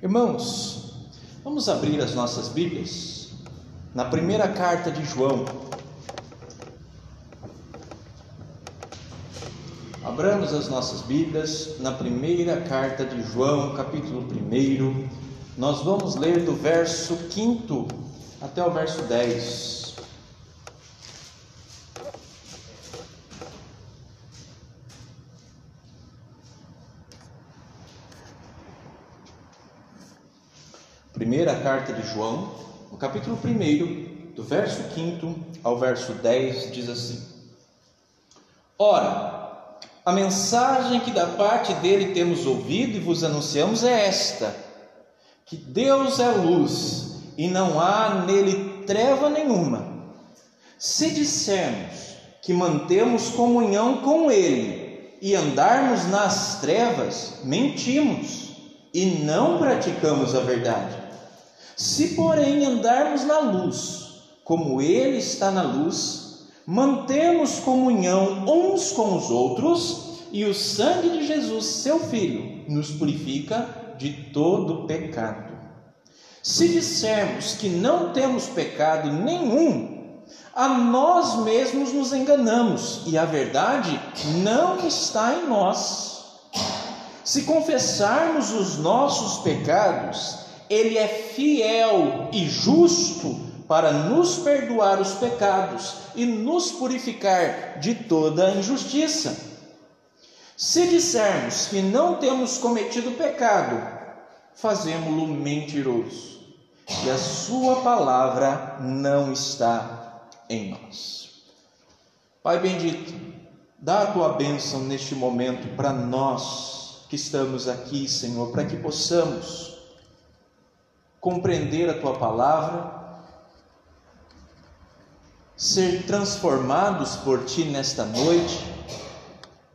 Irmãos, vamos abrir as nossas Bíblias na primeira carta de João. Abramos as nossas Bíblias na primeira carta de João, capítulo 1. Nós vamos ler do verso 5 até o verso 10. Primeira carta de João, no capítulo 1, do verso 5 ao verso 10, diz assim: Ora, a mensagem que da parte dele temos ouvido e vos anunciamos é esta: que Deus é luz e não há nele treva nenhuma. Se dissermos que mantemos comunhão com ele e andarmos nas trevas, mentimos e não praticamos a verdade. Se, porém, andarmos na luz, como Ele está na luz, mantemos comunhão uns com os outros, e o sangue de Jesus, seu Filho, nos purifica de todo pecado. Se dissermos que não temos pecado nenhum, a nós mesmos nos enganamos e a verdade não está em nós. Se confessarmos os nossos pecados, ele é fiel e justo para nos perdoar os pecados e nos purificar de toda injustiça. Se dissermos que não temos cometido pecado, fazemos-lo mentiroso, e a sua palavra não está em nós. Pai bendito, dá a tua bênção neste momento para nós que estamos aqui, Senhor, para que possamos compreender a tua palavra, ser transformados por ti nesta noite,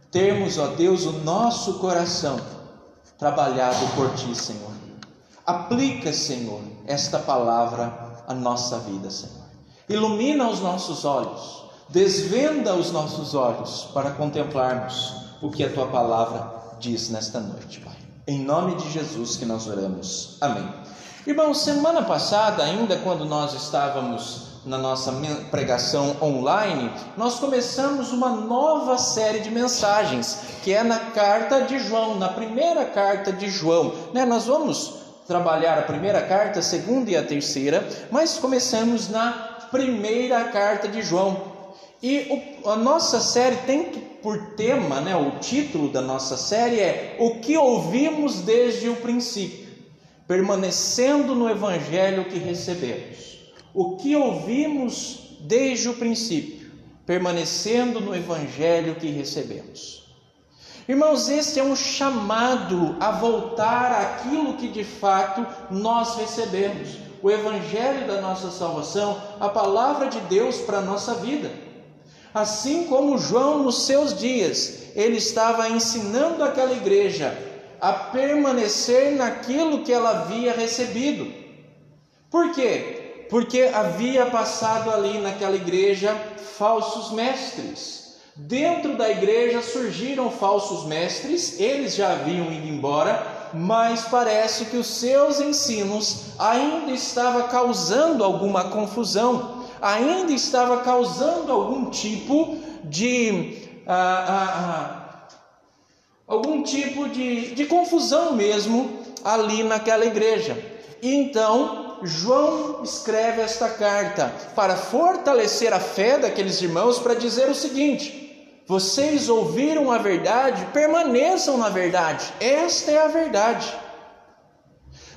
termos, ó Deus, o nosso coração trabalhado por ti, Senhor. Aplica, Senhor, esta palavra à nossa vida, Senhor. Ilumina os nossos olhos, desvenda os nossos olhos para contemplarmos o que a tua palavra diz nesta noite, Pai. Em nome de Jesus que nós oramos. Amém. Irmãos, semana passada, ainda quando nós estávamos na nossa pregação online, nós começamos uma nova série de mensagens, que é na carta de João, na primeira carta de João. Né? Nós vamos trabalhar a primeira carta, a segunda e a terceira, mas começamos na primeira carta de João. E o, a nossa série tem por tema, né, o título da nossa série é O que ouvimos desde o princípio permanecendo no evangelho que recebemos. O que ouvimos desde o princípio, permanecendo no evangelho que recebemos. Irmãos, este é um chamado a voltar àquilo que de fato nós recebemos, o evangelho da nossa salvação, a palavra de Deus para a nossa vida. Assim como João nos seus dias, ele estava ensinando aquela igreja a permanecer naquilo que ela havia recebido. Por quê? Porque havia passado ali naquela igreja falsos mestres. Dentro da igreja surgiram falsos mestres, eles já haviam ido embora, mas parece que os seus ensinos ainda estava causando alguma confusão, ainda estava causando algum tipo de ah, ah, ah, algum tipo de, de confusão mesmo ali naquela igreja. E então João escreve esta carta para fortalecer a fé daqueles irmãos, para dizer o seguinte: vocês ouviram a verdade, permaneçam na verdade, esta é a verdade.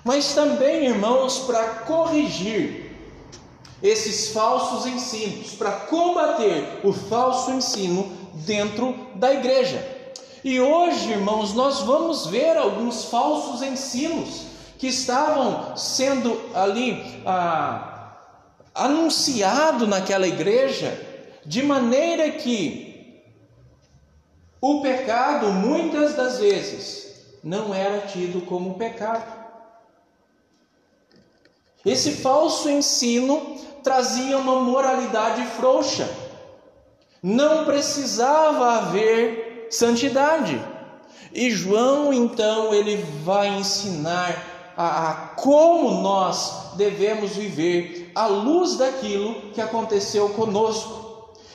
Mas também, irmãos, para corrigir esses falsos ensinos, para combater o falso ensino dentro da igreja. E hoje, irmãos, nós vamos ver alguns falsos ensinos que estavam sendo ali ah, anunciado naquela igreja, de maneira que o pecado muitas das vezes não era tido como pecado. Esse falso ensino trazia uma moralidade frouxa. Não precisava haver santidade. E João então ele vai ensinar a, a como nós devemos viver à luz daquilo que aconteceu conosco.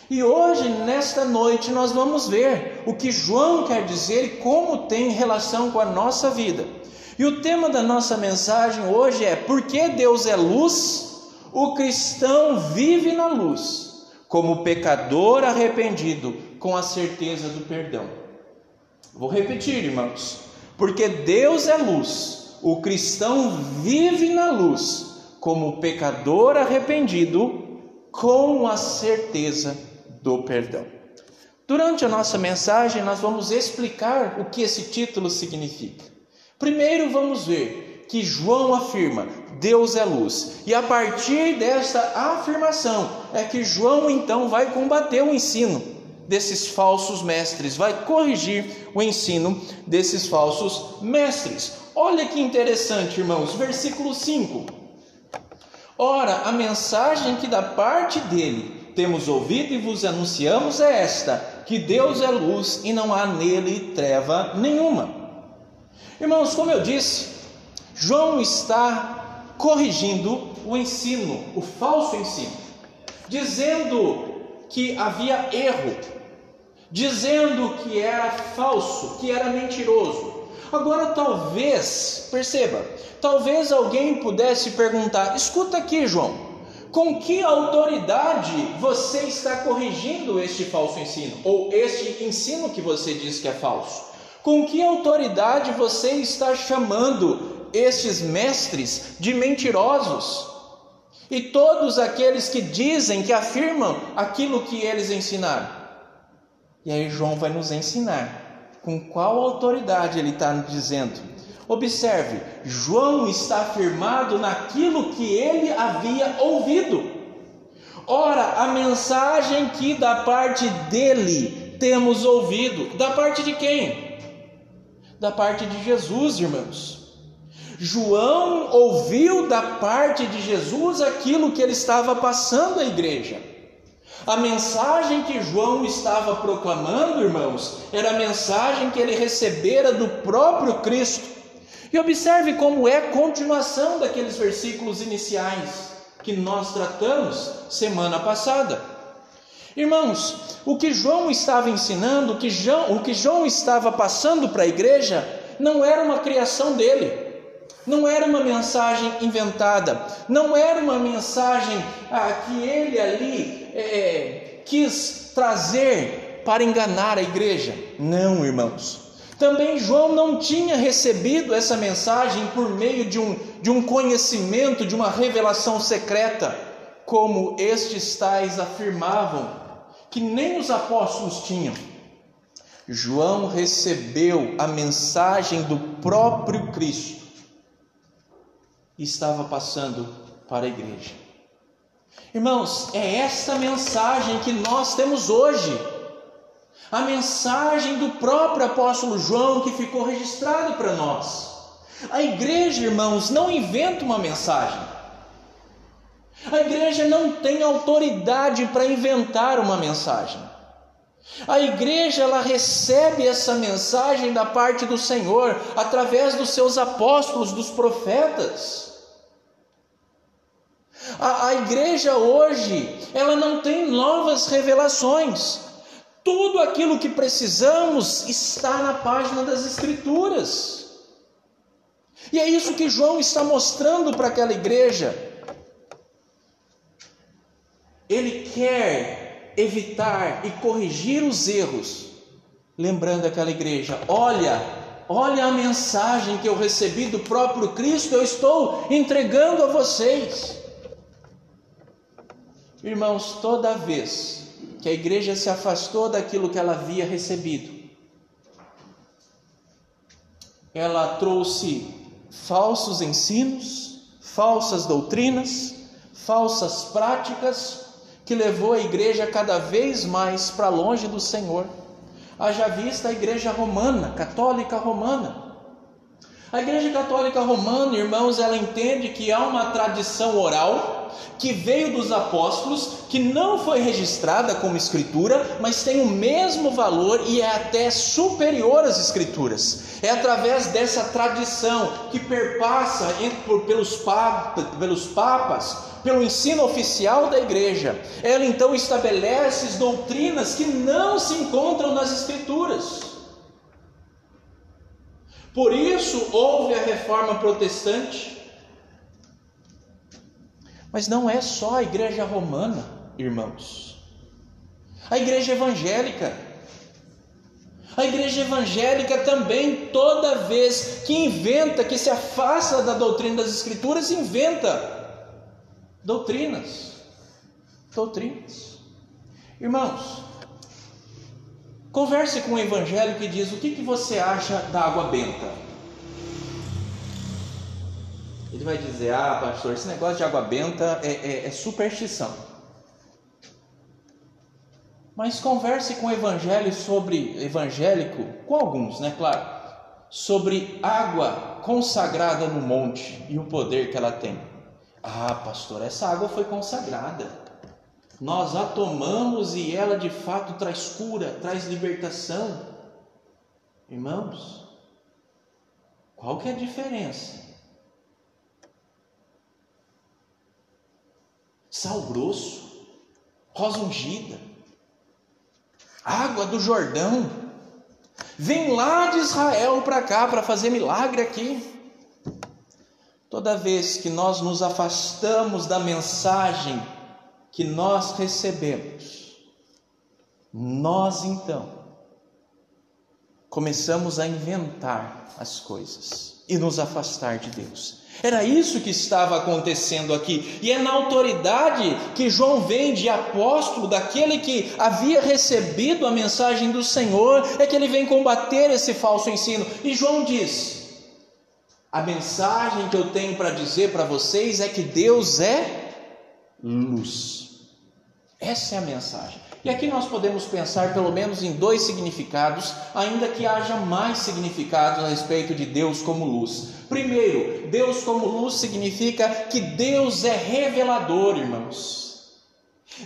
E hoje, nesta noite, nós vamos ver o que João quer dizer e como tem relação com a nossa vida. E o tema da nossa mensagem hoje é: Porque Deus é luz, o cristão vive na luz, como pecador arrependido, com a certeza do perdão. Vou repetir, irmãos. Porque Deus é luz, o cristão vive na luz, como pecador arrependido, com a certeza do perdão. Durante a nossa mensagem, nós vamos explicar o que esse título significa. Primeiro, vamos ver que João afirma: Deus é luz. E a partir dessa afirmação é que João então vai combater o ensino desses falsos mestres, vai corrigir o ensino desses falsos mestres. Olha que interessante, irmãos, versículo 5. Ora, a mensagem que da parte dele temos ouvido e vos anunciamos é esta: que Deus é luz e não há nele treva nenhuma. Irmãos, como eu disse, João está corrigindo o ensino, o falso ensino, dizendo que havia erro, dizendo que era falso, que era mentiroso. Agora, talvez, perceba, talvez alguém pudesse perguntar: escuta aqui, João. Com que autoridade você está corrigindo este falso ensino? Ou este ensino que você diz que é falso? Com que autoridade você está chamando estes mestres de mentirosos? E todos aqueles que dizem, que afirmam aquilo que eles ensinaram? E aí João vai nos ensinar com qual autoridade ele está dizendo Observe, João está afirmado naquilo que ele havia ouvido. Ora, a mensagem que da parte dele temos ouvido, da parte de quem? Da parte de Jesus, irmãos. João ouviu da parte de Jesus aquilo que ele estava passando à igreja. A mensagem que João estava proclamando, irmãos, era a mensagem que ele recebera do próprio Cristo. E observe como é a continuação daqueles versículos iniciais que nós tratamos semana passada. Irmãos, o que João estava ensinando, o que João, o que João estava passando para a igreja, não era uma criação dele, não era uma mensagem inventada, não era uma mensagem ah, que ele ali é, quis trazer para enganar a igreja. Não, irmãos. Também João não tinha recebido essa mensagem por meio de um, de um conhecimento, de uma revelação secreta, como estes tais afirmavam, que nem os apóstolos tinham. João recebeu a mensagem do próprio Cristo estava passando para a igreja. Irmãos, é esta mensagem que nós temos hoje a mensagem do próprio apóstolo João que ficou registrado para nós. A igreja, irmãos, não inventa uma mensagem. A igreja não tem autoridade para inventar uma mensagem. A igreja ela recebe essa mensagem da parte do Senhor através dos seus apóstolos, dos profetas. A, a igreja hoje ela não tem novas revelações. Tudo aquilo que precisamos está na página das Escrituras. E é isso que João está mostrando para aquela igreja. Ele quer evitar e corrigir os erros, lembrando aquela igreja: olha, olha a mensagem que eu recebi do próprio Cristo, eu estou entregando a vocês. Irmãos, toda vez que a igreja se afastou daquilo que ela havia recebido. Ela trouxe falsos ensinos, falsas doutrinas, falsas práticas, que levou a igreja cada vez mais para longe do Senhor. Haja vista a igreja romana, católica romana. A Igreja Católica Romana, irmãos, ela entende que há uma tradição oral que veio dos apóstolos, que não foi registrada como escritura, mas tem o mesmo valor e é até superior às escrituras. É através dessa tradição que perpassa pelos, papas, pelos papas, pelo ensino oficial da igreja. Ela então estabelece doutrinas que não se encontram nas escrituras. Por isso houve a reforma protestante. Mas não é só a igreja romana, irmãos. A igreja evangélica. A igreja evangélica também, toda vez que inventa, que se afasta da doutrina das Escrituras, inventa doutrinas. Doutrinas. Irmãos, Converse com o evangélico e diz: o que, que você acha da água benta? Ele vai dizer: ah, pastor, esse negócio de água benta é, é, é superstição. Mas converse com o evangelho sobre evangélico, com alguns, né, claro, sobre água consagrada no monte e o poder que ela tem. Ah, pastor, essa água foi consagrada nós a tomamos e ela de fato traz cura, traz libertação. Irmãos, qual que é a diferença? Sal grosso, rosa ungida, água do Jordão, vem lá de Israel para cá para fazer milagre aqui. Toda vez que nós nos afastamos da mensagem que nós recebemos, nós então começamos a inventar as coisas e nos afastar de Deus. Era isso que estava acontecendo aqui, e é na autoridade que João vem de apóstolo, daquele que havia recebido a mensagem do Senhor, é que ele vem combater esse falso ensino. E João diz: a mensagem que eu tenho para dizer para vocês é que Deus é luz. Essa é a mensagem. E aqui nós podemos pensar pelo menos em dois significados, ainda que haja mais significados a respeito de Deus como luz. Primeiro, Deus como luz significa que Deus é revelador, irmãos.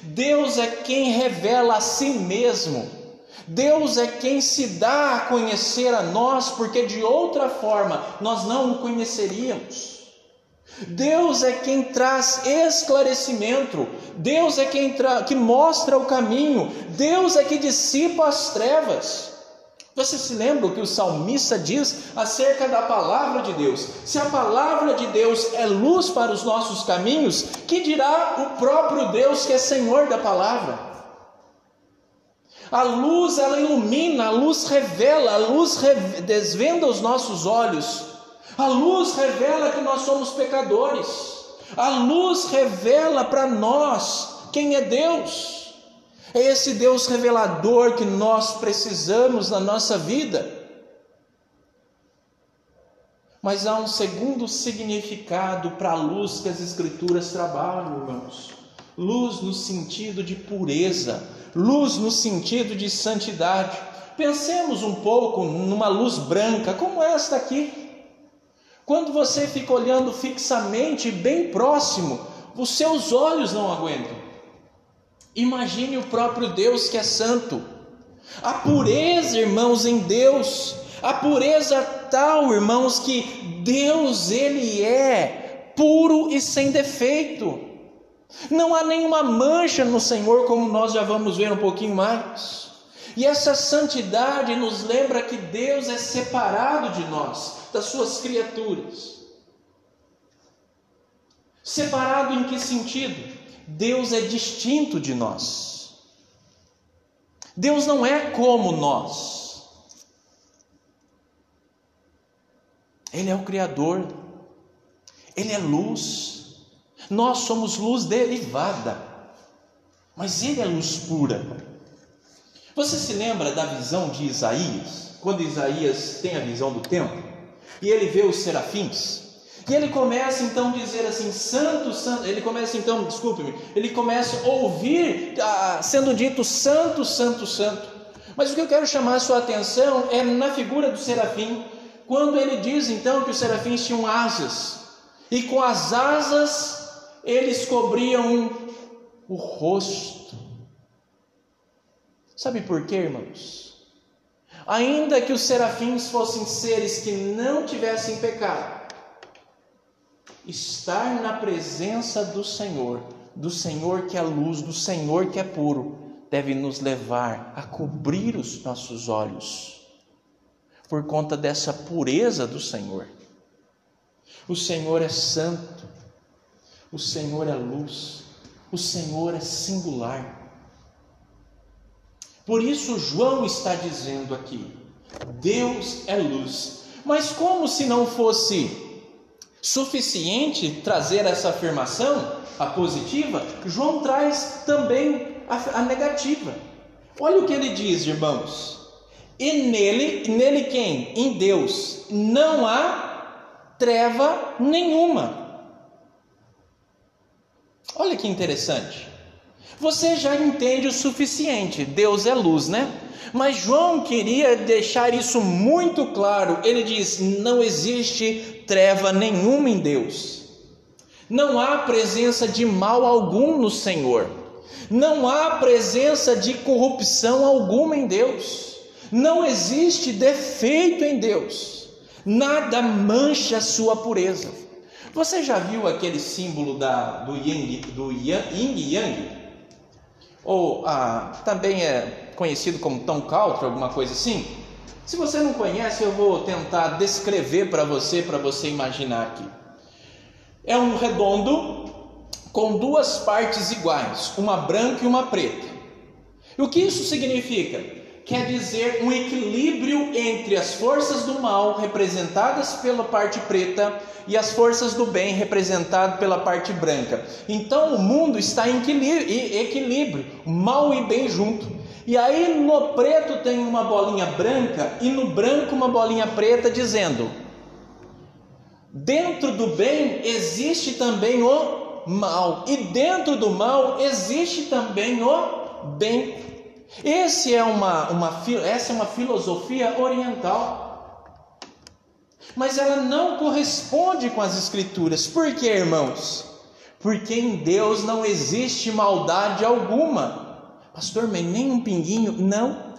Deus é quem revela a si mesmo. Deus é quem se dá a conhecer a nós, porque de outra forma nós não o conheceríamos. Deus é quem traz esclarecimento, Deus é quem que mostra o caminho, Deus é que dissipa as trevas. Você se lembra o que o salmista diz acerca da palavra de Deus? Se a palavra de Deus é luz para os nossos caminhos, que dirá o próprio Deus que é Senhor da palavra? A luz ela ilumina, a luz revela, a luz desvenda os nossos olhos a luz revela que nós somos pecadores. A luz revela para nós quem é Deus. É esse Deus revelador que nós precisamos na nossa vida. Mas há um segundo significado para a luz que as Escrituras trabalham, irmãos. Luz no sentido de pureza, luz no sentido de santidade. Pensemos um pouco numa luz branca, como esta aqui. Quando você fica olhando fixamente, bem próximo, os seus olhos não aguentam. Imagine o próprio Deus que é santo. A pureza, irmãos, em Deus, a pureza tal, irmãos, que Deus ele é puro e sem defeito. Não há nenhuma mancha no Senhor, como nós já vamos ver um pouquinho mais. E essa santidade nos lembra que Deus é separado de nós das suas criaturas. Separado em que sentido? Deus é distinto de nós. Deus não é como nós. Ele é o Criador, Ele é luz. Nós somos luz derivada, mas Ele é luz pura. Você se lembra da visão de Isaías? Quando Isaías tem a visão do templo? e ele vê os serafins. E ele começa então a dizer assim: Santo, Santo. Ele começa então, desculpe-me, ele começa a ouvir ah, sendo dito Santo, Santo, Santo. Mas o que eu quero chamar a sua atenção é na figura do serafim. quando ele diz então que os serafins tinham asas, e com as asas eles cobriam o rosto. Sabe por quê, irmãos? Ainda que os serafins fossem seres que não tivessem pecado, estar na presença do Senhor, do Senhor que é luz, do Senhor que é puro, deve nos levar a cobrir os nossos olhos, por conta dessa pureza do Senhor. O Senhor é santo, o Senhor é luz, o Senhor é singular. Por isso, João está dizendo aqui: Deus é luz. Mas, como se não fosse suficiente trazer essa afirmação, a positiva, João traz também a, a negativa. Olha o que ele diz, irmãos. E nele, nele quem? Em Deus, não há treva nenhuma. Olha que interessante. Você já entende o suficiente. Deus é luz, né? Mas João queria deixar isso muito claro. Ele diz: não existe treva nenhuma em Deus. Não há presença de mal algum no Senhor. Não há presença de corrupção alguma em Deus. Não existe defeito em Deus. Nada mancha a sua pureza. Você já viu aquele símbolo da, do, yin, do yin yang? Ou ah, também é conhecido como Tom Country, alguma coisa assim? Se você não conhece, eu vou tentar descrever para você, para você imaginar aqui. É um redondo com duas partes iguais, uma branca e uma preta. E o que isso significa? Quer dizer um equilíbrio entre as forças do mal, representadas pela parte preta, e as forças do bem, representadas pela parte branca. Então o mundo está em equilíbrio, mal e bem junto. E aí no preto tem uma bolinha branca e no branco uma bolinha preta, dizendo: dentro do bem existe também o mal, e dentro do mal existe também o bem. Esse é uma, uma, essa é uma filosofia oriental. Mas ela não corresponde com as Escrituras. Por quê, irmãos? Porque em Deus não existe maldade alguma. Pastor, mas nem um pinguinho? Não.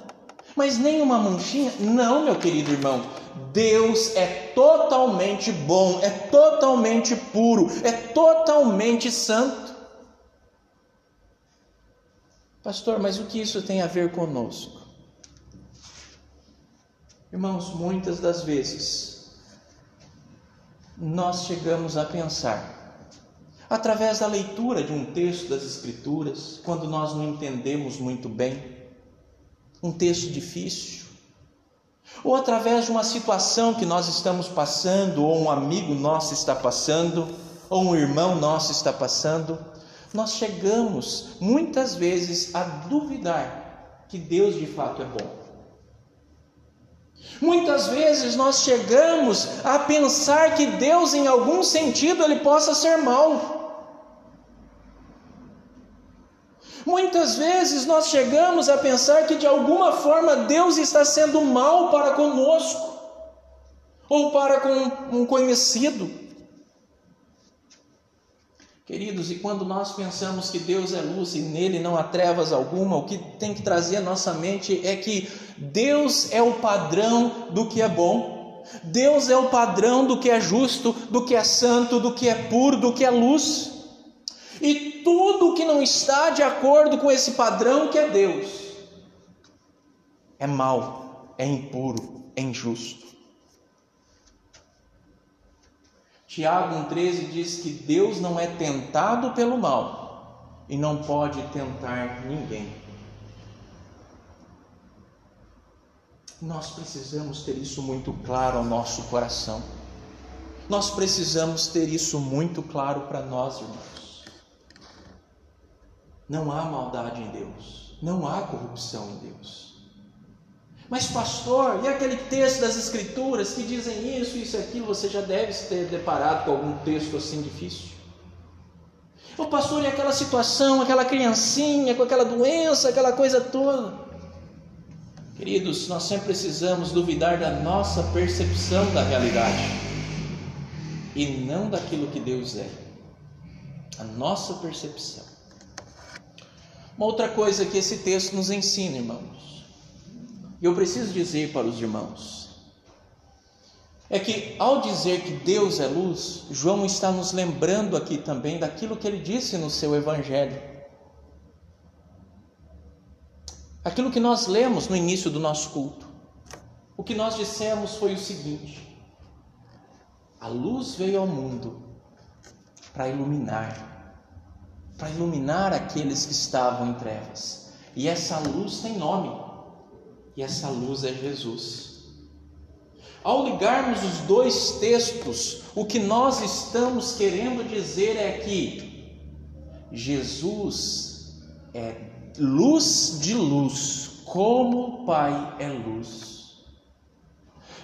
Mas nem uma manchinha? Não, meu querido irmão. Deus é totalmente bom, é totalmente puro, é totalmente santo. Pastor, mas o que isso tem a ver conosco? Irmãos, muitas das vezes nós chegamos a pensar, através da leitura de um texto das Escrituras, quando nós não entendemos muito bem, um texto difícil, ou através de uma situação que nós estamos passando, ou um amigo nosso está passando, ou um irmão nosso está passando, nós chegamos muitas vezes a duvidar que Deus de fato é bom. Muitas vezes nós chegamos a pensar que Deus, em algum sentido, ele possa ser mau. Muitas vezes nós chegamos a pensar que de alguma forma Deus está sendo mal para conosco ou para com um conhecido. Queridos, e quando nós pensamos que Deus é luz e nele não há trevas alguma, o que tem que trazer à nossa mente é que Deus é o padrão do que é bom, Deus é o padrão do que é justo, do que é santo, do que é puro, do que é luz. E tudo que não está de acordo com esse padrão que é Deus é mal, é impuro, é injusto. Tiago 1,13 diz que Deus não é tentado pelo mal e não pode tentar ninguém. Nós precisamos ter isso muito claro ao nosso coração. Nós precisamos ter isso muito claro para nós, irmãos. Não há maldade em Deus, não há corrupção em Deus. Mas, pastor, e aquele texto das Escrituras que dizem isso, isso e aquilo? Você já deve ter deparado com algum texto assim difícil. O pastor, e aquela situação, aquela criancinha com aquela doença, aquela coisa toda. Queridos, nós sempre precisamos duvidar da nossa percepção da realidade e não daquilo que Deus é. A nossa percepção. Uma outra coisa que esse texto nos ensina, irmãos, eu preciso dizer para os irmãos, é que ao dizer que Deus é luz, João está nos lembrando aqui também daquilo que ele disse no seu evangelho. Aquilo que nós lemos no início do nosso culto. O que nós dissemos foi o seguinte: a luz veio ao mundo para iluminar, para iluminar aqueles que estavam em trevas. E essa luz tem nome, e essa luz é Jesus. Ao ligarmos os dois textos, o que nós estamos querendo dizer é que Jesus é luz de luz, como o Pai é luz.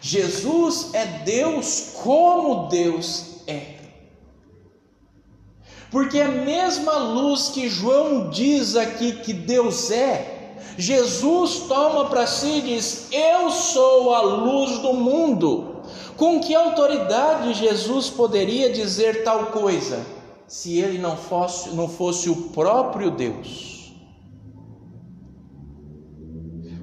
Jesus é Deus como Deus é. Porque a mesma luz que João diz aqui que Deus é, Jesus toma para si e diz: Eu sou a luz do mundo. Com que autoridade Jesus poderia dizer tal coisa, se ele não fosse, não fosse o próprio Deus?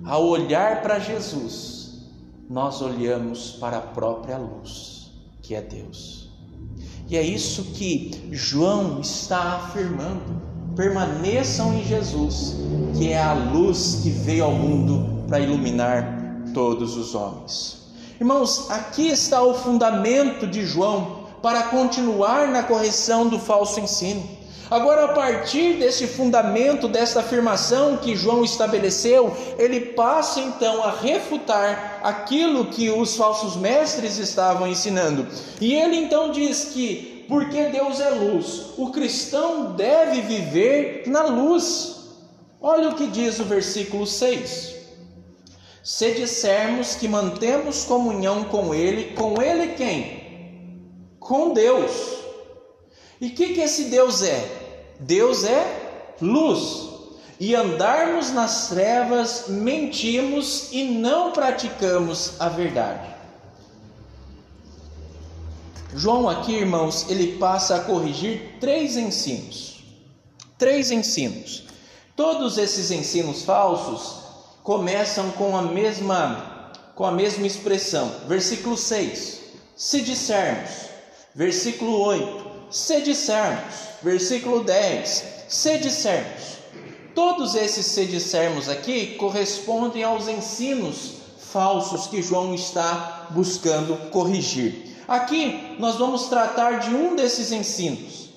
Ao olhar para Jesus, nós olhamos para a própria luz, que é Deus. E é isso que João está afirmando permaneçam em Jesus, que é a luz que veio ao mundo para iluminar todos os homens. Irmãos, aqui está o fundamento de João para continuar na correção do falso ensino. Agora, a partir desse fundamento, dessa afirmação que João estabeleceu, ele passa então a refutar aquilo que os falsos mestres estavam ensinando. E ele então diz que porque Deus é luz. O cristão deve viver na luz. Olha o que diz o versículo 6. Se dissermos que mantemos comunhão com Ele, com Ele quem? Com Deus. E o que, que esse Deus é? Deus é luz. E andarmos nas trevas, mentimos e não praticamos a verdade. João aqui, irmãos, ele passa a corrigir três ensinos. Três ensinos. Todos esses ensinos falsos começam com a mesma com a mesma expressão. Versículo 6. Se dissermos. Versículo 8. Se dissermos. Versículo 10. Se dissermos. Todos esses se dissermos aqui correspondem aos ensinos falsos que João está buscando corrigir. Aqui nós vamos tratar de um desses ensinos,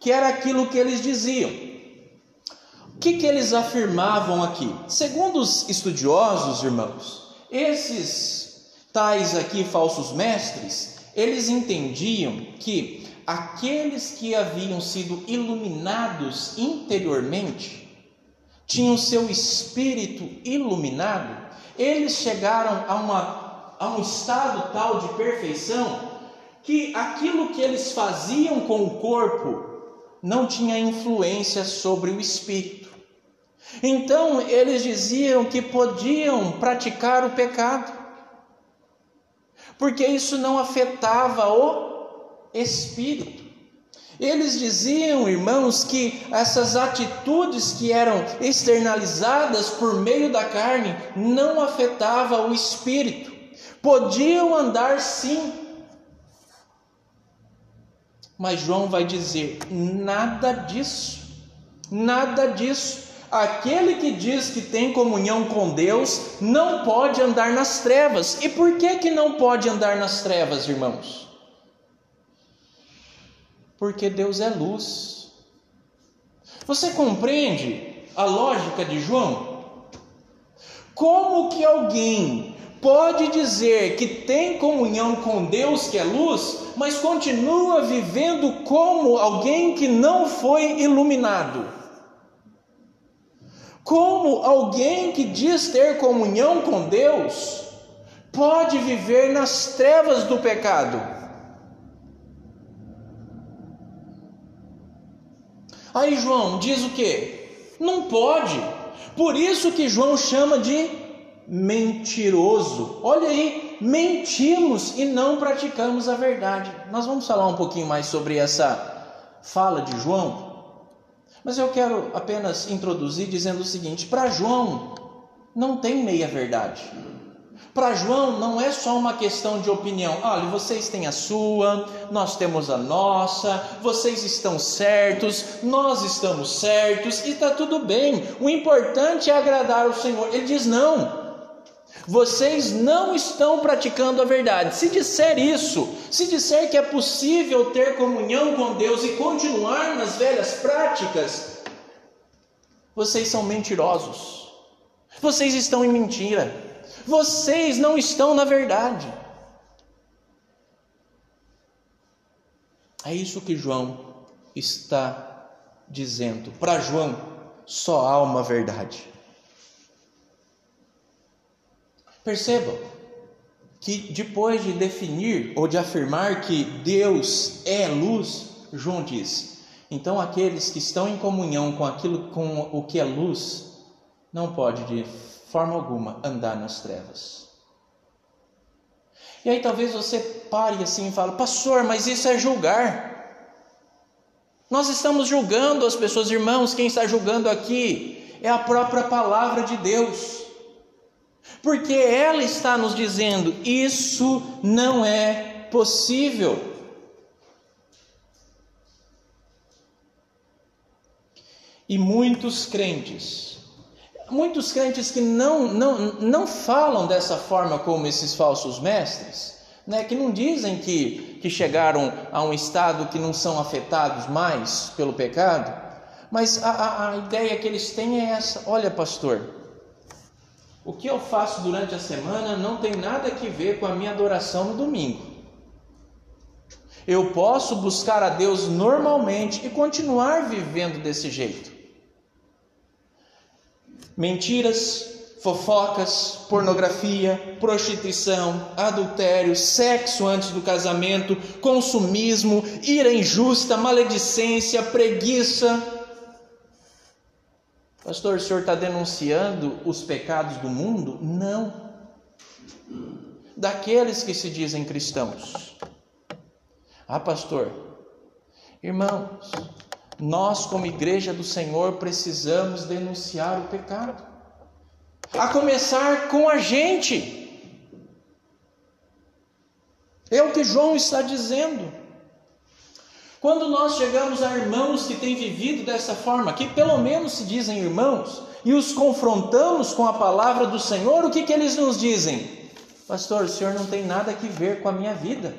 que era aquilo que eles diziam. O que, que eles afirmavam aqui? Segundo os estudiosos, irmãos, esses tais aqui falsos mestres, eles entendiam que aqueles que haviam sido iluminados interiormente, tinham seu espírito iluminado, eles chegaram a, uma, a um estado tal de perfeição que aquilo que eles faziam com o corpo não tinha influência sobre o espírito. Então eles diziam que podiam praticar o pecado, porque isso não afetava o espírito. Eles diziam, irmãos, que essas atitudes que eram externalizadas por meio da carne não afetava o espírito. Podiam andar sim mas João vai dizer: nada disso, nada disso. Aquele que diz que tem comunhão com Deus não pode andar nas trevas. E por que que não pode andar nas trevas, irmãos? Porque Deus é luz. Você compreende a lógica de João? Como que alguém pode dizer que tem comunhão com Deus, que é luz, mas continua vivendo como alguém que não foi iluminado. Como alguém que diz ter comunhão com Deus, pode viver nas trevas do pecado. Aí João diz o que? Não pode. Por isso que João chama de mentiroso. Olha aí, mentimos e não praticamos a verdade. Nós vamos falar um pouquinho mais sobre essa fala de João, mas eu quero apenas introduzir dizendo o seguinte: para João não tem meia verdade. Para João não é só uma questão de opinião. Olha, vocês têm a sua, nós temos a nossa, vocês estão certos, nós estamos certos e está tudo bem. O importante é agradar o Senhor. Ele diz: não. Vocês não estão praticando a verdade. Se disser isso, se disser que é possível ter comunhão com Deus e continuar nas velhas práticas, vocês são mentirosos. Vocês estão em mentira. Vocês não estão na verdade. É isso que João está dizendo. Para João, só há uma verdade. Percebam que depois de definir ou de afirmar que Deus é luz, João diz: então aqueles que estão em comunhão com aquilo com o que é luz não pode de forma alguma andar nas trevas. E aí talvez você pare assim e fale: "Pastor, mas isso é julgar". Nós estamos julgando as pessoas, irmãos, quem está julgando aqui é a própria palavra de Deus porque ela está nos dizendo: isso não é possível. E muitos crentes, muitos crentes que não, não, não falam dessa forma como esses falsos mestres, né, que não dizem que, que chegaram a um estado que não são afetados mais pelo pecado, mas a, a, a ideia que eles têm é essa: olha, pastor, o que eu faço durante a semana não tem nada a ver com a minha adoração no domingo. Eu posso buscar a Deus normalmente e continuar vivendo desse jeito. Mentiras, fofocas, pornografia, prostituição, adultério, sexo antes do casamento, consumismo, ira injusta, maledicência, preguiça, Pastor, o senhor está denunciando os pecados do mundo? Não. Daqueles que se dizem cristãos. Ah, pastor, irmãos, nós, como igreja do Senhor, precisamos denunciar o pecado, a começar com a gente. É o que João está dizendo. Quando nós chegamos a irmãos que têm vivido dessa forma, que pelo menos se dizem irmãos, e os confrontamos com a palavra do Senhor, o que, que eles nos dizem? Pastor, o senhor não tem nada a ver com a minha vida.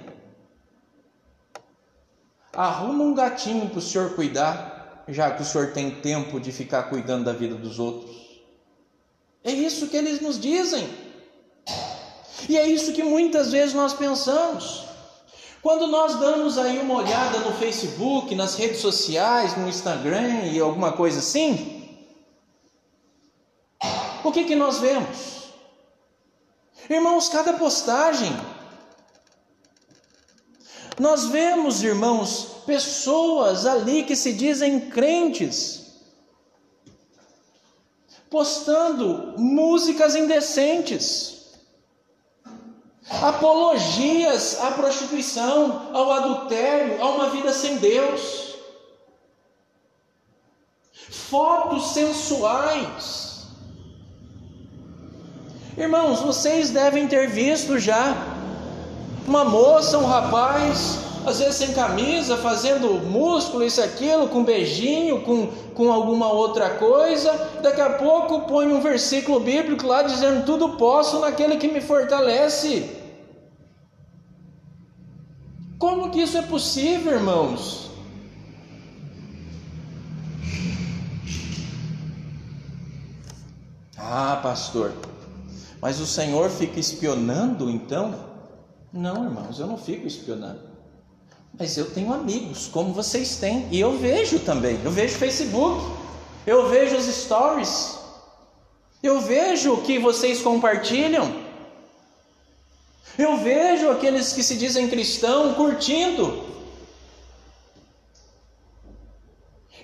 Arruma um gatinho para o senhor cuidar, já que o senhor tem tempo de ficar cuidando da vida dos outros. É isso que eles nos dizem. E é isso que muitas vezes nós pensamos. Quando nós damos aí uma olhada no Facebook, nas redes sociais, no Instagram e alguma coisa assim, o que, que nós vemos? Irmãos, cada postagem, nós vemos, irmãos, pessoas ali que se dizem crentes, postando músicas indecentes, apologias à prostituição, ao adultério, a uma vida sem Deus, fotos sensuais. Irmãos, vocês devem ter visto já uma moça, um rapaz, às vezes sem camisa, fazendo músculo, isso, aquilo, com beijinho, com, com alguma outra coisa. Daqui a pouco põe um versículo bíblico lá dizendo: Tudo posso naquele que me fortalece. Como que isso é possível, irmãos? Ah, pastor, mas o Senhor fica espionando então? Não, irmãos, eu não fico espionando. Mas eu tenho amigos, como vocês têm, e eu vejo também. Eu vejo Facebook, eu vejo os stories, eu vejo o que vocês compartilham. Eu vejo aqueles que se dizem cristão curtindo.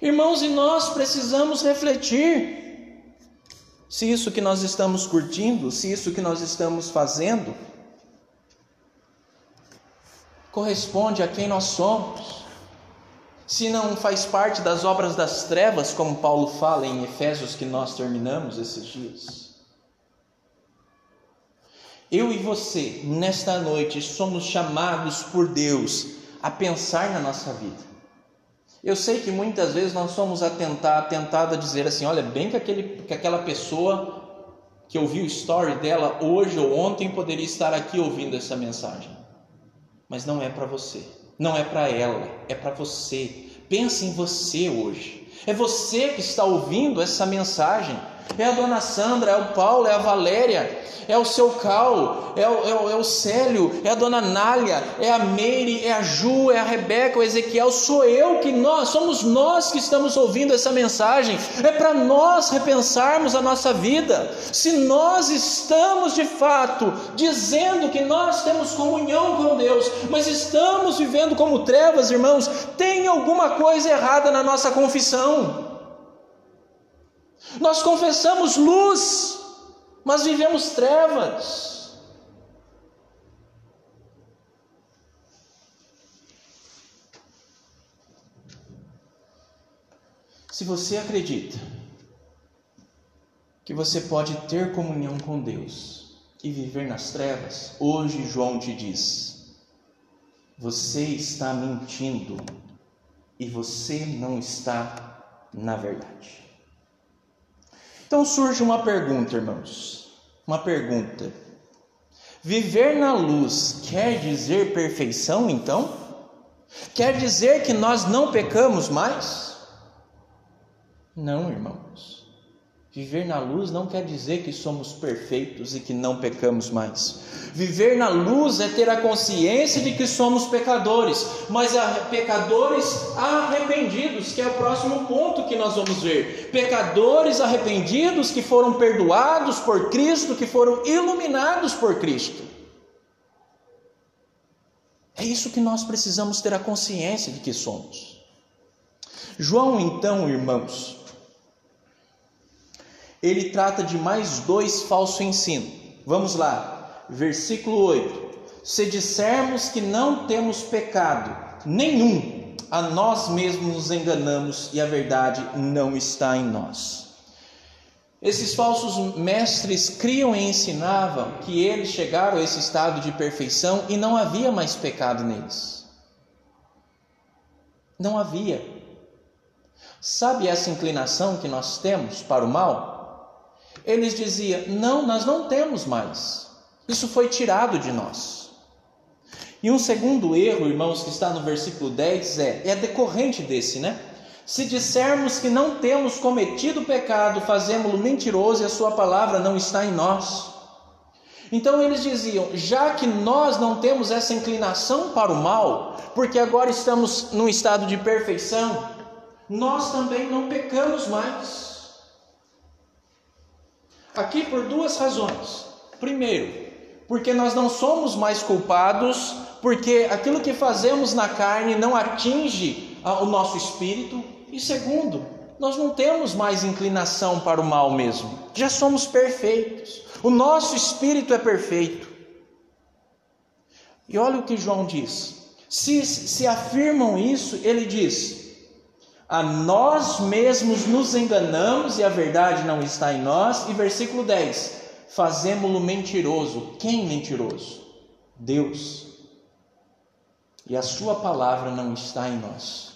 Irmãos, e nós precisamos refletir. se isso que nós estamos curtindo, se isso que nós estamos fazendo, corresponde a quem nós somos, se não faz parte das obras das trevas, como Paulo fala em Efésios que nós terminamos esses dias. Eu e você, nesta noite, somos chamados por Deus a pensar na nossa vida. Eu sei que muitas vezes nós somos atentados a dizer assim: olha, bem que, aquele, que aquela pessoa que ouviu o story dela hoje ou ontem poderia estar aqui ouvindo essa mensagem. Mas não é para você, não é para ela, é para você. Pense em você hoje. É você que está ouvindo essa mensagem é a dona Sandra, é o Paulo, é a Valéria, é o seu Cal, é o, é, o, é o Célio, é a dona Nália, é a Meire, é a Ju, é a Rebeca, o Ezequiel, sou eu que nós, somos nós que estamos ouvindo essa mensagem, é para nós repensarmos a nossa vida. Se nós estamos de fato dizendo que nós temos comunhão com Deus, mas estamos vivendo como trevas, irmãos, tem alguma coisa errada na nossa confissão. Nós confessamos luz, mas vivemos trevas. Se você acredita que você pode ter comunhão com Deus e viver nas trevas, hoje João te diz: você está mentindo e você não está na verdade. Então surge uma pergunta, irmãos. Uma pergunta. Viver na luz quer dizer perfeição, então? Quer dizer que nós não pecamos mais? Não, irmãos. Viver na luz não quer dizer que somos perfeitos e que não pecamos mais. Viver na luz é ter a consciência de que somos pecadores, mas pecadores arrependidos, que é o próximo ponto que nós vamos ver. Pecadores arrependidos que foram perdoados por Cristo, que foram iluminados por Cristo. É isso que nós precisamos ter a consciência de que somos. João, então, irmãos, ele trata de mais dois falsos ensinos. Vamos lá, versículo 8: Se dissermos que não temos pecado nenhum, a nós mesmos nos enganamos e a verdade não está em nós. Esses falsos mestres criam e ensinavam que eles chegaram a esse estado de perfeição e não havia mais pecado neles. Não havia. Sabe essa inclinação que nós temos para o mal? Eles diziam: Não, nós não temos mais. Isso foi tirado de nós. E um segundo erro, irmãos, que está no versículo 10 é, é decorrente desse, né? Se dissermos que não temos cometido pecado, fazemos-lo mentiroso e a sua palavra não está em nós. Então eles diziam: já que nós não temos essa inclinação para o mal, porque agora estamos num estado de perfeição, nós também não pecamos mais. Aqui por duas razões. Primeiro, porque nós não somos mais culpados, porque aquilo que fazemos na carne não atinge o nosso espírito. E segundo, nós não temos mais inclinação para o mal mesmo. Já somos perfeitos. O nosso espírito é perfeito. E olha o que João diz. Se, se afirmam isso, ele diz: a nós mesmos nos enganamos e a verdade não está em nós. E versículo 10: fazemos-lo mentiroso. Quem mentiroso? Deus. E a Sua palavra não está em nós.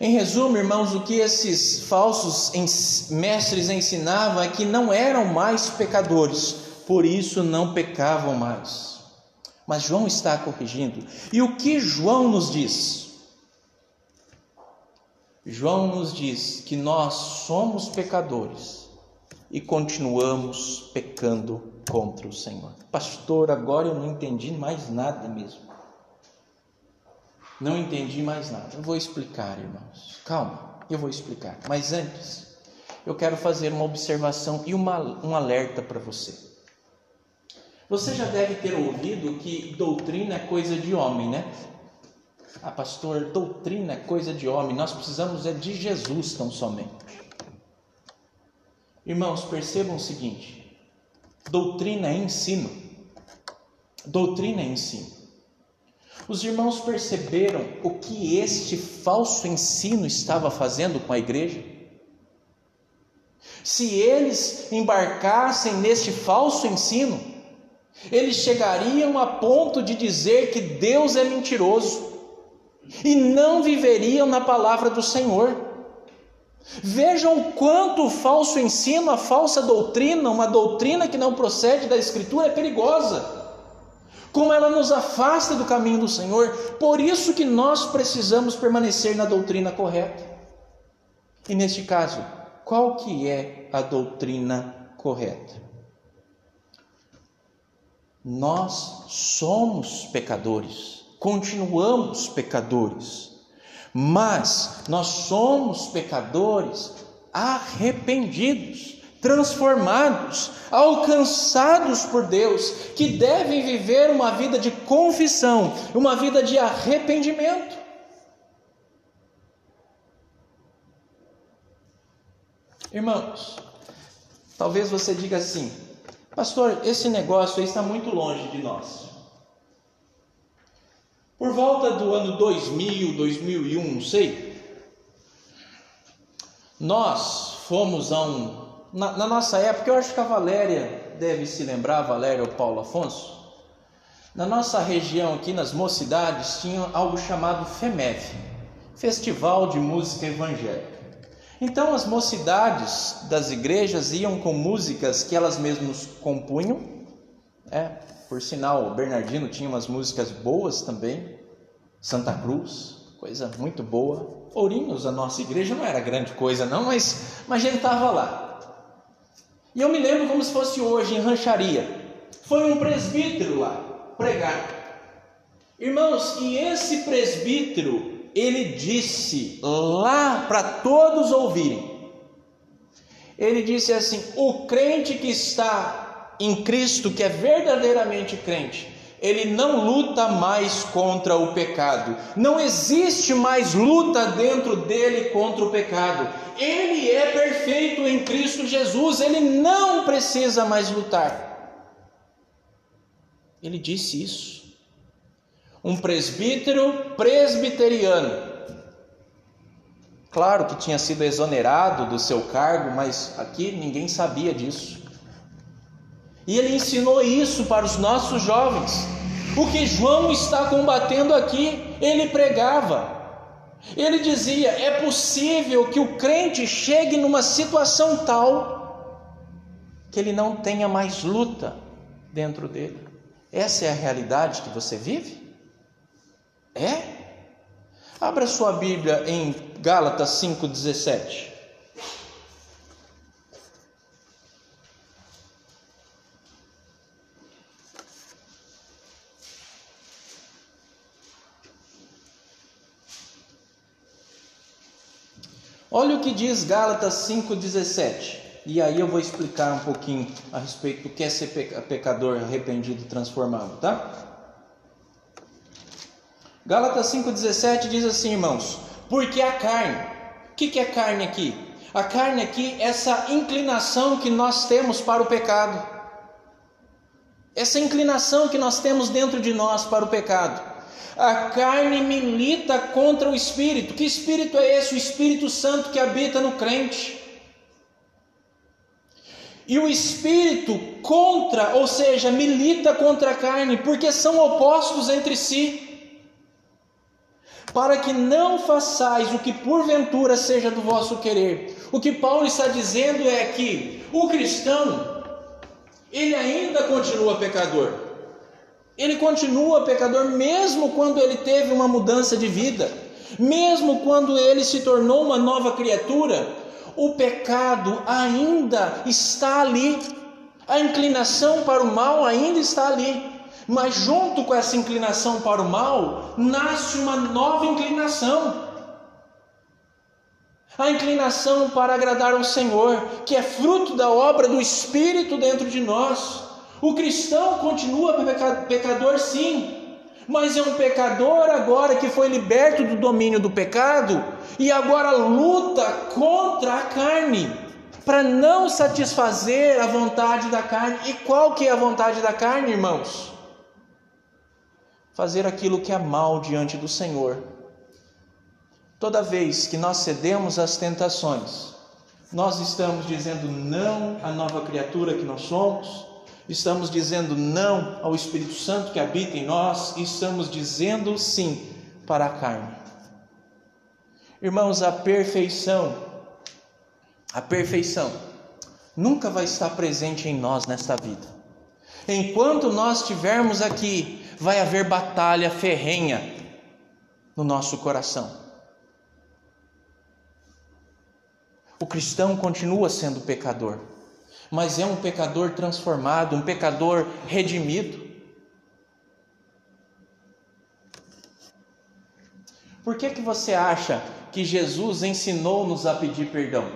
Em resumo, irmãos, o que esses falsos mestres ensinavam é que não eram mais pecadores, por isso não pecavam mais. Mas João está corrigindo. E o que João nos diz? João nos diz que nós somos pecadores e continuamos pecando contra o Senhor. Pastor, agora eu não entendi mais nada mesmo. Não entendi mais nada. Eu vou explicar, irmãos. Calma, eu vou explicar. Mas antes, eu quero fazer uma observação e uma, um alerta para você. Você já deve ter ouvido que doutrina é coisa de homem, né? Ah, pastor, doutrina é coisa de homem, nós precisamos é de Jesus tão somente. Irmãos, percebam o seguinte: doutrina é ensino. Doutrina é ensino. Os irmãos perceberam o que este falso ensino estava fazendo com a igreja? Se eles embarcassem neste falso ensino, eles chegariam a ponto de dizer que Deus é mentiroso e não viveriam na palavra do Senhor. Vejam quanto o falso ensino, a falsa doutrina, uma doutrina que não procede da Escritura é perigosa. Como ela nos afasta do caminho do Senhor, por isso que nós precisamos permanecer na doutrina correta. E neste caso, qual que é a doutrina correta? Nós somos pecadores, continuamos pecadores, mas nós somos pecadores arrependidos, transformados, alcançados por Deus, que devem viver uma vida de confissão, uma vida de arrependimento. Irmãos, talvez você diga assim, pastor, esse negócio aí está muito longe de nós. Por volta do ano 2000, 2001, não sei, nós fomos a um. Na, na, nossa época, eu acho que a Valéria deve se lembrar, Valéria ou Paulo Afonso. Na nossa região aqui, nas mocidades, tinha algo chamado FEMEV Festival de Música Evangélica. Então as mocidades das igrejas iam com músicas que elas mesmas compunham. É, por sinal, o Bernardino tinha umas músicas boas também. Santa Cruz, coisa muito boa. Ourinhos, a nossa igreja não era grande coisa não, mas, mas gente estava lá. E eu me lembro como se fosse hoje em rancharia. Foi um presbítero lá pregar. Irmãos, e esse presbítero ele disse lá para todos ouvirem. Ele disse assim: o crente que está em Cristo, que é verdadeiramente crente, ele não luta mais contra o pecado. Não existe mais luta dentro dele contra o pecado. Ele é perfeito em Cristo Jesus, ele não precisa mais lutar. Ele disse isso um presbítero presbiteriano. Claro que tinha sido exonerado do seu cargo, mas aqui ninguém sabia disso. E ele ensinou isso para os nossos jovens. O que João está combatendo aqui, ele pregava. Ele dizia: é possível que o crente chegue numa situação tal que ele não tenha mais luta dentro dele. Essa é a realidade que você vive? É? Abra sua Bíblia em Gálatas 5,17. Olha o que diz Gálatas 5,17. E aí eu vou explicar um pouquinho a respeito do que é ser pecador arrependido e transformado, tá? Gálatas 5,17 diz assim, irmãos: Porque a carne, o que, que é carne aqui? A carne aqui é essa inclinação que nós temos para o pecado, essa inclinação que nós temos dentro de nós para o pecado. A carne milita contra o espírito. Que espírito é esse? O Espírito Santo que habita no crente. E o espírito contra, ou seja, milita contra a carne, porque são opostos entre si para que não façais o que porventura seja do vosso querer. O que Paulo está dizendo é que o cristão, ele ainda continua pecador. Ele continua pecador mesmo quando ele teve uma mudança de vida, mesmo quando ele se tornou uma nova criatura, o pecado ainda está ali, a inclinação para o mal ainda está ali. Mas junto com essa inclinação para o mal, nasce uma nova inclinação. A inclinação para agradar ao Senhor, que é fruto da obra do Espírito dentro de nós. O cristão continua pecador, sim, mas é um pecador agora que foi liberto do domínio do pecado e agora luta contra a carne. para não satisfazer a vontade da carne. E qual que é a vontade da carne, irmãos? Fazer aquilo que é mal diante do Senhor. Toda vez que nós cedemos às tentações, nós estamos dizendo não à nova criatura que nós somos, estamos dizendo não ao Espírito Santo que habita em nós, e estamos dizendo sim para a carne. Irmãos, a perfeição, a perfeição nunca vai estar presente em nós nesta vida. Enquanto nós estivermos aqui, vai haver batalha ferrenha no nosso coração. O cristão continua sendo pecador, mas é um pecador transformado, um pecador redimido. Por que, que você acha que Jesus ensinou-nos a pedir perdão?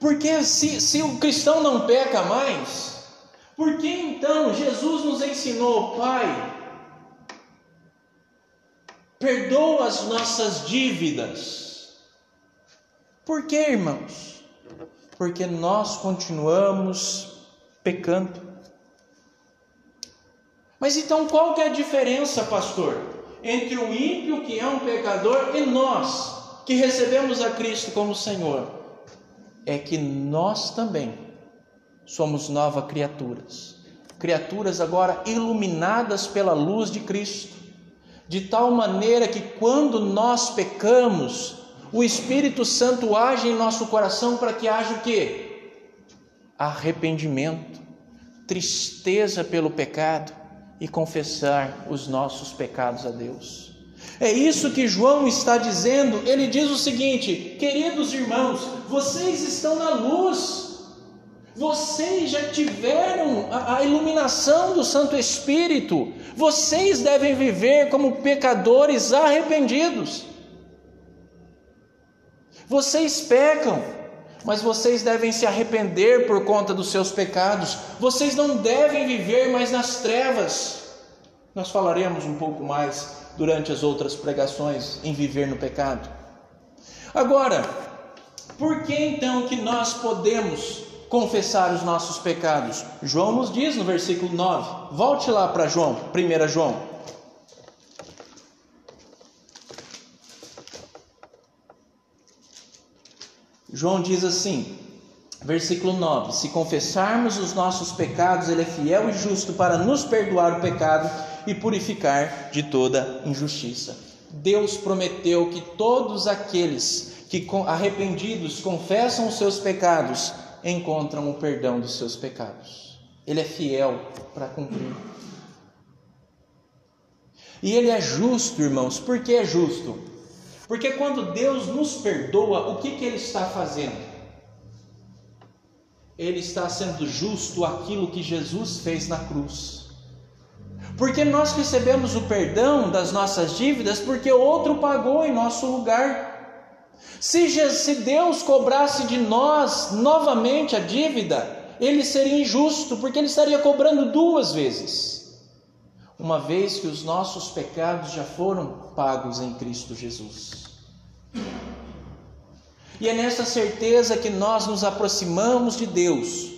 Porque se, se o cristão não peca mais, por que então Jesus nos ensinou, Pai, perdoa as nossas dívidas? Por que, irmãos? Porque nós continuamos pecando. Mas então qual que é a diferença, pastor, entre o ímpio que é um pecador e nós que recebemos a Cristo como Senhor? É que nós também somos novas criaturas. Criaturas agora iluminadas pela luz de Cristo, de tal maneira que quando nós pecamos, o Espírito Santo age em nosso coração para que haja o quê? Arrependimento, tristeza pelo pecado e confessar os nossos pecados a Deus. É isso que João está dizendo. Ele diz o seguinte: queridos irmãos, vocês estão na luz, vocês já tiveram a, a, iluminação do Santo Espírito, vocês devem viver como pecadores arrependidos. Vocês pecam, mas vocês devem se arrepender por conta dos seus pecados. Vocês não devem viver mais nas trevas. Nós falaremos um pouco mais durante as outras pregações em viver no pecado. Agora, por que então que nós podemos confessar os nossos pecados? João nos diz no versículo 9. Volte lá para João, 1 João. João diz assim, versículo 9: Se confessarmos os nossos pecados, Ele é fiel e justo para nos perdoar o pecado e purificar de toda injustiça. Deus prometeu que todos aqueles que arrependidos confessam os seus pecados encontram o perdão dos seus pecados. Ele é fiel para cumprir. E ele é justo, irmãos. Por que é justo? Porque quando Deus nos perdoa, o que, que Ele está fazendo? Ele está sendo justo aquilo que Jesus fez na cruz. Porque nós recebemos o perdão das nossas dívidas porque outro pagou em nosso lugar. Se, se Deus cobrasse de nós novamente a dívida, ele seria injusto, porque ele estaria cobrando duas vezes. Uma vez que os nossos pecados já foram pagos em Cristo Jesus. E é nessa certeza que nós nos aproximamos de Deus,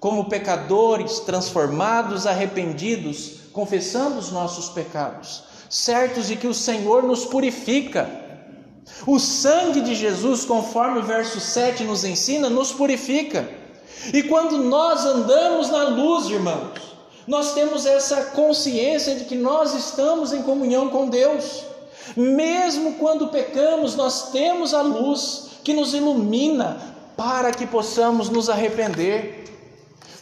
como pecadores transformados, arrependidos, confessando os nossos pecados, certos de que o Senhor nos purifica. O sangue de Jesus, conforme o verso 7 nos ensina, nos purifica. E quando nós andamos na luz, irmãos, nós temos essa consciência de que nós estamos em comunhão com Deus. Mesmo quando pecamos, nós temos a luz que nos ilumina para que possamos nos arrepender,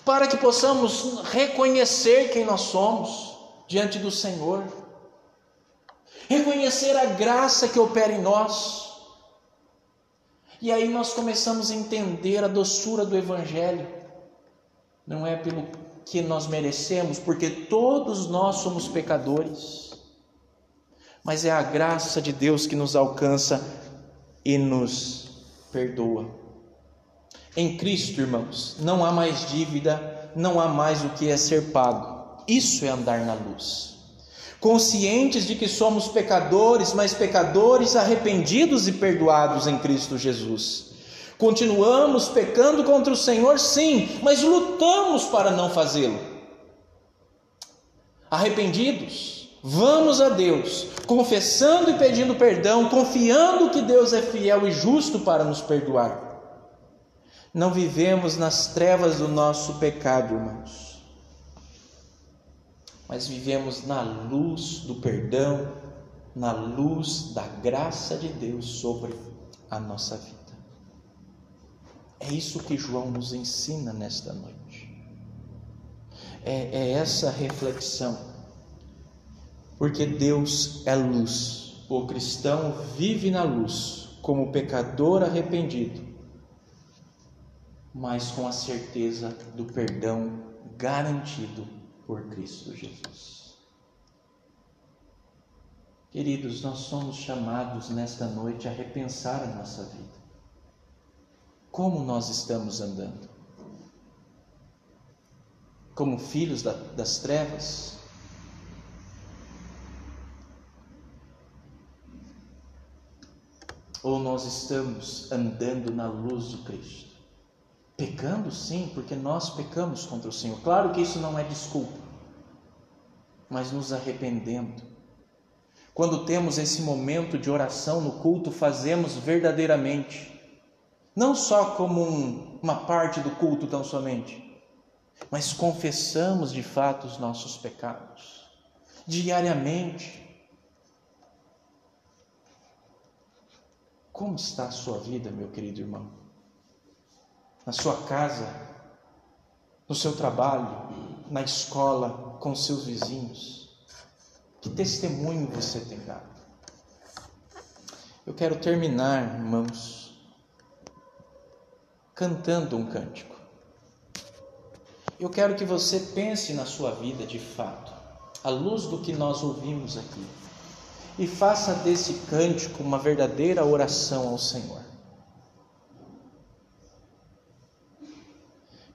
para que possamos reconhecer quem nós somos diante do Senhor, reconhecer a graça que opera em nós. E aí nós começamos a entender a doçura do Evangelho. Não é pelo que nós merecemos, porque todos nós somos pecadores mas é a graça de Deus que nos alcança e nos perdoa. Em Cristo, irmãos, não há mais dívida, não há mais o que é ser pago. Isso é andar na luz. Conscientes de que somos pecadores, mas pecadores arrependidos e perdoados em Cristo Jesus. Continuamos pecando contra o Senhor, sim, mas lutamos para não fazê-lo. Arrependidos, vamos a Deus, confessando e pedindo perdão, confiando que Deus é fiel e justo para nos perdoar. Não vivemos nas trevas do nosso pecado, irmãos, mas vivemos na luz do perdão, na luz da graça de Deus sobre a nossa vida. É isso que João nos ensina nesta noite. É, é essa reflexão. Porque Deus é luz. O cristão vive na luz, como pecador arrependido, mas com a certeza do perdão garantido por Cristo Jesus. Queridos, nós somos chamados nesta noite a repensar a nossa vida como nós estamos andando? Como filhos da, das trevas? Ou nós estamos andando na luz de Cristo? Pecando sim, porque nós pecamos contra o Senhor. Claro que isso não é desculpa, mas nos arrependendo. Quando temos esse momento de oração no culto, fazemos verdadeiramente não só como um, uma parte do culto tão somente, mas confessamos de fato os nossos pecados, diariamente. Como está a sua vida, meu querido irmão? Na sua casa, no seu trabalho, na escola, com seus vizinhos? Que testemunho você tem dado? Eu quero terminar, irmãos, cantando um cântico. Eu quero que você pense na sua vida de fato, à luz do que nós ouvimos aqui, e faça desse cântico uma verdadeira oração ao Senhor,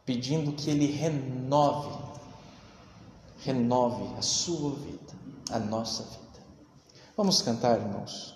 pedindo que Ele renove, renove a sua vida, a nossa vida. Vamos cantar, irmãos.